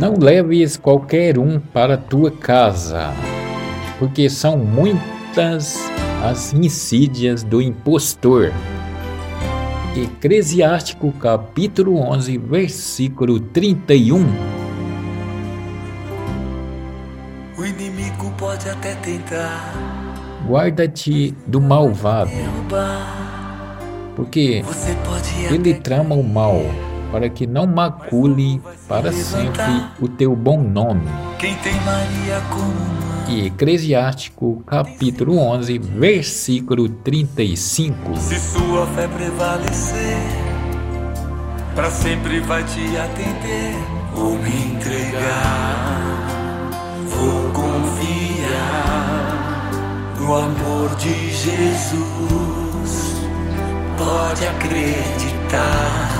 Não leves qualquer um para tua casa, porque são muitas as insídias do impostor. Eclesiástico capítulo 11, versículo 31. O inimigo pode até tentar Guarda-te do malvado, porque ele trama o mal, para que não macule para sempre o teu bom nome. quem tem Maria como. E Eclesiástico capítulo 11, versículo 35. Se sua fé prevalecer, para sempre vai te atender. Vou me entregar, vou confiar no amor de Jesus. Pode acreditar,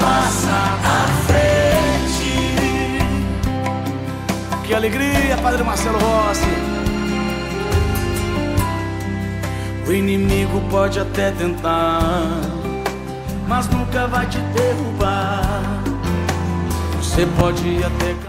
Passa à frente. Que alegria, Padre Marcelo Rossi. O inimigo pode até tentar, mas nunca vai te derrubar. Você pode até